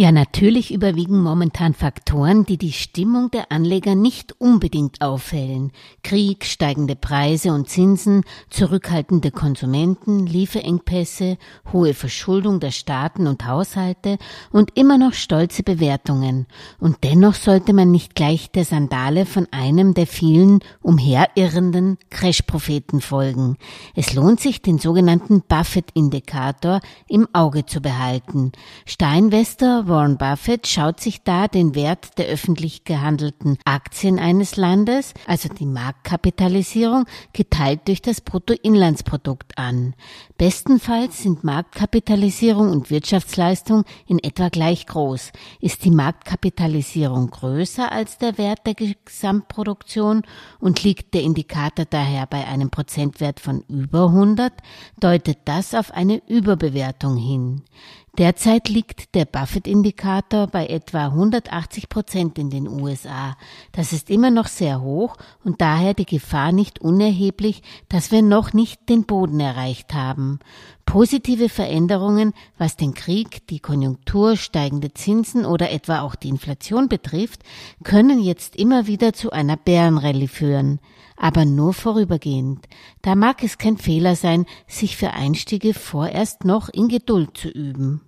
Ja, natürlich überwiegen momentan Faktoren, die die Stimmung der Anleger nicht unbedingt aufhellen. Krieg, steigende Preise und Zinsen, zurückhaltende Konsumenten, Lieferengpässe, hohe Verschuldung der Staaten und Haushalte und immer noch stolze Bewertungen. Und dennoch sollte man nicht gleich der Sandale von einem der vielen umherirrenden Crash-Propheten folgen. Es lohnt sich, den sogenannten Buffett-Indikator im Auge zu behalten. Steinvestor Warren Buffett schaut sich da den Wert der öffentlich gehandelten Aktien eines Landes, also die Marktkapitalisierung, geteilt durch das Bruttoinlandsprodukt an. Bestenfalls sind Marktkapitalisierung und Wirtschaftsleistung in etwa gleich groß. Ist die Marktkapitalisierung größer als der Wert der Gesamtproduktion und liegt der Indikator daher bei einem Prozentwert von über 100, deutet das auf eine Überbewertung hin. Derzeit liegt der Buffett-Indikator bei etwa 180 Prozent in den USA. Das ist immer noch sehr hoch und daher die Gefahr nicht unerheblich, dass wir noch nicht den Boden erreicht haben. Positive Veränderungen, was den Krieg, die Konjunktur, steigende Zinsen oder etwa auch die Inflation betrifft, können jetzt immer wieder zu einer Bärenrallye führen aber nur vorübergehend. Da mag es kein Fehler sein, sich für Einstiege vorerst noch in Geduld zu üben.